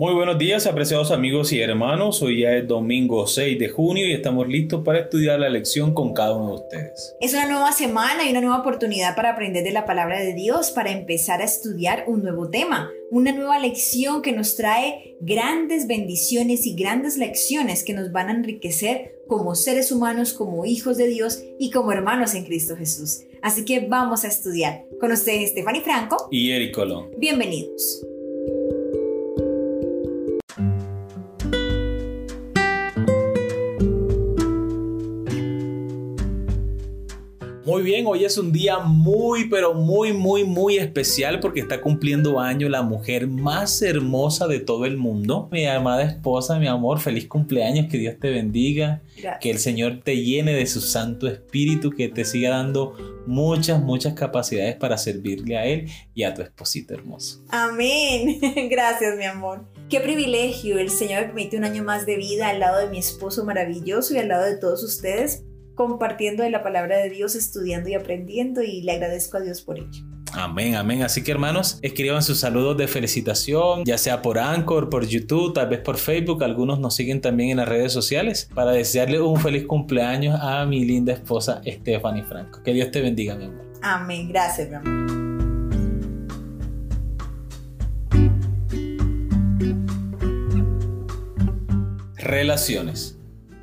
Muy buenos días, apreciados amigos y hermanos. Hoy ya es domingo 6 de junio y estamos listos para estudiar la lección con cada uno de ustedes. Es una nueva semana y una nueva oportunidad para aprender de la palabra de Dios, para empezar a estudiar un nuevo tema, una nueva lección que nos trae grandes bendiciones y grandes lecciones que nos van a enriquecer como seres humanos, como hijos de Dios y como hermanos en Cristo Jesús. Así que vamos a estudiar. Con ustedes, Stephanie Franco y Eric Colón. Bienvenidos. Muy bien, hoy es un día muy, pero muy, muy, muy especial porque está cumpliendo año la mujer más hermosa de todo el mundo. Mi amada esposa, mi amor, feliz cumpleaños, que Dios te bendiga, que el Señor te llene de su Santo Espíritu, que te siga dando muchas, muchas capacidades para servirle a Él y a tu esposito hermoso. Amén. Gracias, mi amor. Qué privilegio, el Señor me permite un año más de vida al lado de mi esposo maravilloso y al lado de todos ustedes compartiendo de la palabra de Dios, estudiando y aprendiendo y le agradezco a Dios por ello. Amén, amén. Así que hermanos, escriban sus saludos de felicitación, ya sea por Anchor, por YouTube, tal vez por Facebook. Algunos nos siguen también en las redes sociales para desearle un feliz cumpleaños a mi linda esposa Stephanie Franco. Que Dios te bendiga, mi amor. Amén. Gracias, mi amor. Relaciones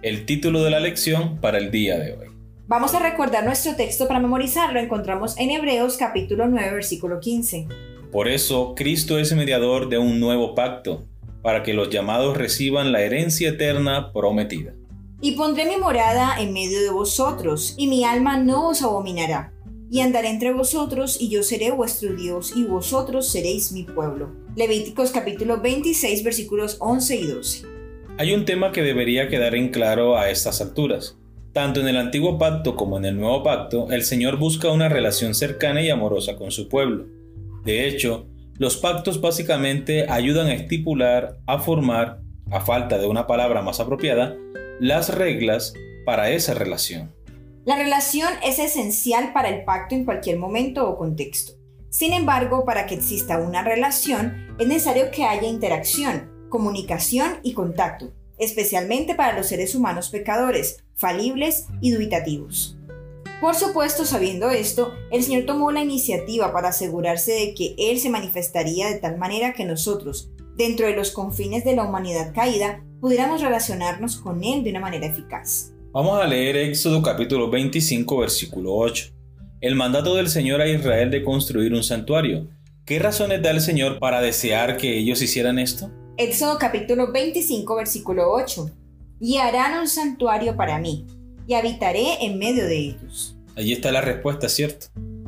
el título de la lección para el día de hoy. Vamos a recordar nuestro texto para memorizarlo. Encontramos en Hebreos capítulo 9, versículo 15. Por eso Cristo es mediador de un nuevo pacto, para que los llamados reciban la herencia eterna prometida. Y pondré mi morada en medio de vosotros, y mi alma no os abominará. Y andaré entre vosotros, y yo seré vuestro Dios, y vosotros seréis mi pueblo. Levíticos capítulo 26, versículos 11 y 12. Hay un tema que debería quedar en claro a estas alturas. Tanto en el antiguo pacto como en el nuevo pacto, el Señor busca una relación cercana y amorosa con su pueblo. De hecho, los pactos básicamente ayudan a estipular, a formar, a falta de una palabra más apropiada, las reglas para esa relación. La relación es esencial para el pacto en cualquier momento o contexto. Sin embargo, para que exista una relación, es necesario que haya interacción, comunicación y contacto, especialmente para los seres humanos pecadores, falibles y dubitativos. Por supuesto, sabiendo esto, el Señor tomó la iniciativa para asegurarse de que Él se manifestaría de tal manera que nosotros, dentro de los confines de la humanidad caída, pudiéramos relacionarnos con Él de una manera eficaz. Vamos a leer Éxodo capítulo 25 versículo 8. El mandato del Señor a Israel de construir un santuario. ¿Qué razones da el Señor para desear que ellos hicieran esto? Éxodo capítulo 25 versículo 8. Y harán un santuario para mí, y habitaré en medio de ellos. Allí está la respuesta, ¿cierto?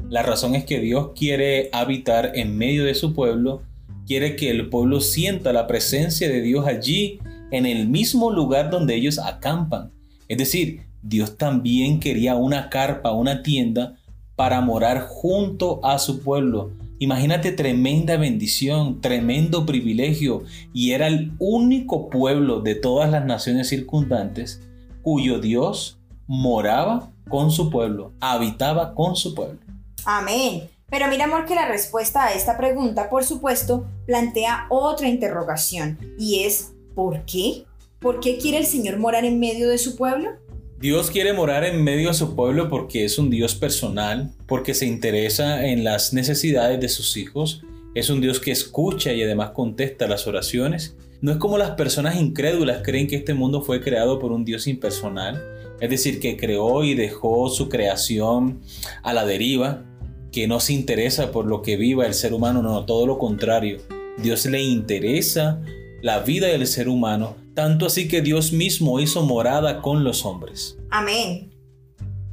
La razón es que Dios quiere habitar en medio de su pueblo, quiere que el pueblo sienta la presencia de Dios allí, en el mismo lugar donde ellos acampan. Es decir, Dios también quería una carpa, una tienda, para morar junto a su pueblo, Imagínate tremenda bendición, tremendo privilegio, y era el único pueblo de todas las naciones circundantes cuyo Dios moraba con su pueblo, habitaba con su pueblo. Amén. Pero mira, amor, que la respuesta a esta pregunta, por supuesto, plantea otra interrogación, y es ¿por qué? ¿Por qué quiere el Señor morar en medio de su pueblo? Dios quiere morar en medio de su pueblo porque es un Dios personal, porque se interesa en las necesidades de sus hijos, es un Dios que escucha y además contesta las oraciones. No es como las personas incrédulas creen que este mundo fue creado por un Dios impersonal, es decir, que creó y dejó su creación a la deriva, que no se interesa por lo que viva el ser humano, no, todo lo contrario. Dios le interesa la vida del ser humano tanto así que Dios mismo hizo morada con los hombres. Amén.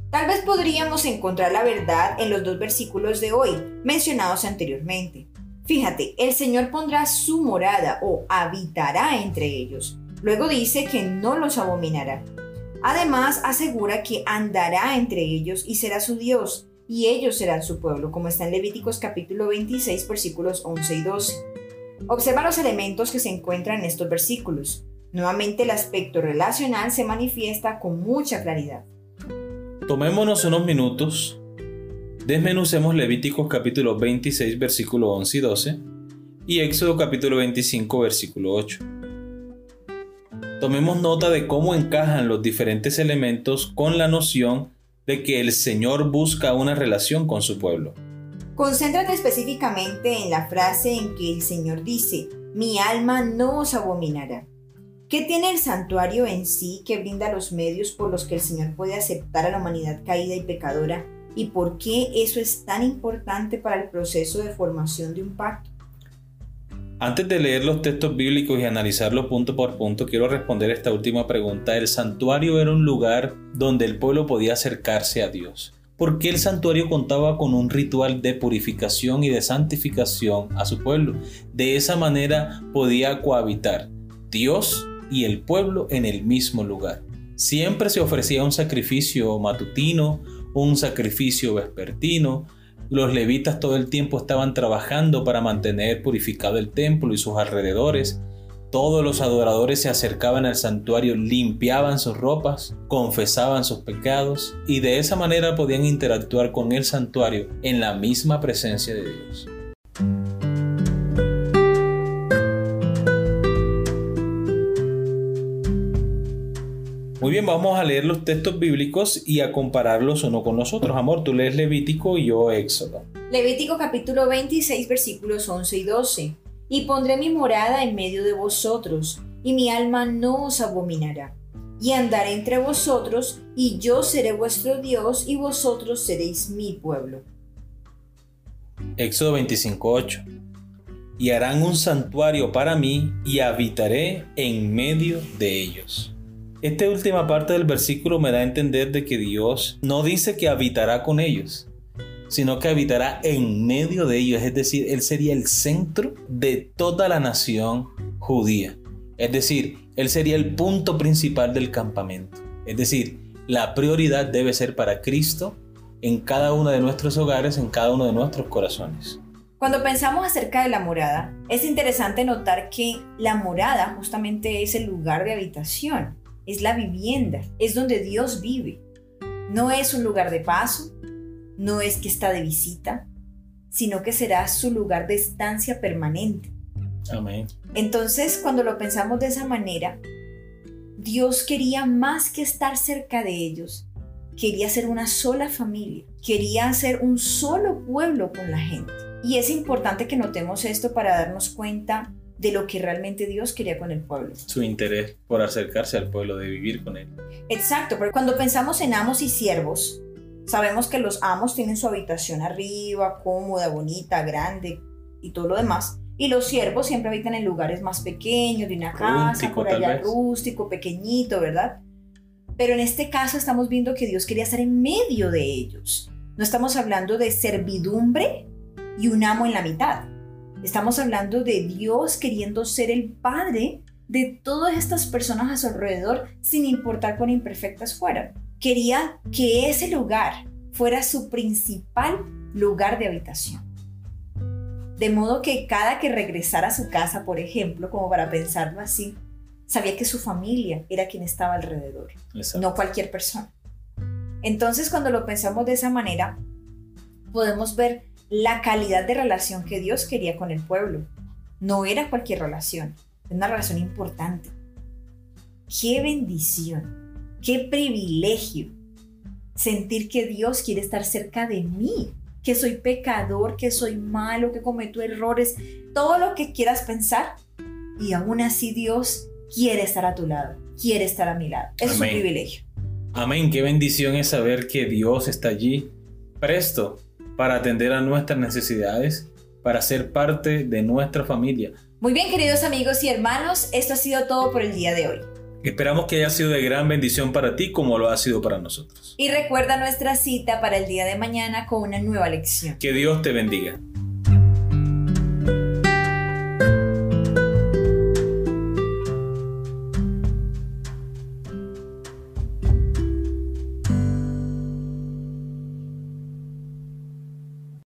Tal vez podríamos encontrar la verdad en los dos versículos de hoy, mencionados anteriormente. Fíjate, el Señor pondrá su morada o habitará entre ellos. Luego dice que no los abominará. Además, asegura que andará entre ellos y será su Dios, y ellos serán su pueblo, como está en Levíticos capítulo 26, versículos 11 y 12. Observa los elementos que se encuentran en estos versículos. Nuevamente el aspecto relacional se manifiesta con mucha claridad. Tomémonos unos minutos, desmenucemos Levíticos capítulo 26 versículo 11 y 12 y Éxodo capítulo 25 versículo 8. Tomemos nota de cómo encajan los diferentes elementos con la noción de que el Señor busca una relación con su pueblo. Concéntrate específicamente en la frase en que el Señor dice, mi alma no os abominará. ¿Qué tiene el santuario en sí que brinda los medios por los que el Señor puede aceptar a la humanidad caída y pecadora? ¿Y por qué eso es tan importante para el proceso de formación de un pacto? Antes de leer los textos bíblicos y analizarlos punto por punto, quiero responder esta última pregunta. El santuario era un lugar donde el pueblo podía acercarse a Dios. ¿Por qué el santuario contaba con un ritual de purificación y de santificación a su pueblo. De esa manera podía cohabitar Dios y el pueblo en el mismo lugar. Siempre se ofrecía un sacrificio matutino, un sacrificio vespertino, los levitas todo el tiempo estaban trabajando para mantener purificado el templo y sus alrededores. Todos los adoradores se acercaban al santuario, limpiaban sus ropas, confesaban sus pecados y de esa manera podían interactuar con el santuario en la misma presencia de Dios. Muy bien, vamos a leer los textos bíblicos y a compararlos uno con los otros. Amor, tú lees Levítico y yo Éxodo. Levítico capítulo 26 versículos 11 y 12. Y pondré mi morada en medio de vosotros, y mi alma no os abominará. Y andaré entre vosotros, y yo seré vuestro Dios, y vosotros seréis mi pueblo. Éxodo 25:8. Y harán un santuario para mí, y habitaré en medio de ellos. Esta última parte del versículo me da a entender de que Dios no dice que habitará con ellos, sino que habitará en medio de ellos, es decir, Él sería el centro de toda la nación judía. Es decir, Él sería el punto principal del campamento. Es decir, la prioridad debe ser para Cristo en cada uno de nuestros hogares, en cada uno de nuestros corazones. Cuando pensamos acerca de la morada, es interesante notar que la morada justamente es el lugar de habitación es la vivienda, es donde Dios vive. No es un lugar de paso, no es que está de visita, sino que será su lugar de estancia permanente. Amén. Entonces, cuando lo pensamos de esa manera, Dios quería más que estar cerca de ellos, quería ser una sola familia, quería ser un solo pueblo con la gente. Y es importante que notemos esto para darnos cuenta de lo que realmente Dios quería con el pueblo. Su interés por acercarse al pueblo, de vivir con él. Exacto, pero cuando pensamos en amos y siervos, sabemos que los amos tienen su habitación arriba, cómoda, bonita, grande y todo lo demás. Y los siervos siempre habitan en lugares más pequeños, de una casa, por allá rústico, pequeñito, ¿verdad? Pero en este caso estamos viendo que Dios quería estar en medio de ellos. No estamos hablando de servidumbre y un amo en la mitad Estamos hablando de Dios queriendo ser el Padre de todas estas personas a su alrededor, sin importar cuán imperfectas fueran. Quería que ese lugar fuera su principal lugar de habitación. De modo que cada que regresara a su casa, por ejemplo, como para pensarlo así, sabía que su familia era quien estaba alrededor, no cualquier persona. Entonces, cuando lo pensamos de esa manera, podemos ver la calidad de relación que Dios quería con el pueblo. No era cualquier relación, es una relación importante. Qué bendición, qué privilegio sentir que Dios quiere estar cerca de mí, que soy pecador, que soy malo, que cometo errores, todo lo que quieras pensar. Y aún así Dios quiere estar a tu lado, quiere estar a mi lado. Es un privilegio. Amén, qué bendición es saber que Dios está allí, presto para atender a nuestras necesidades, para ser parte de nuestra familia. Muy bien, queridos amigos y hermanos, esto ha sido todo por el día de hoy. Esperamos que haya sido de gran bendición para ti como lo ha sido para nosotros. Y recuerda nuestra cita para el día de mañana con una nueva lección. Que Dios te bendiga.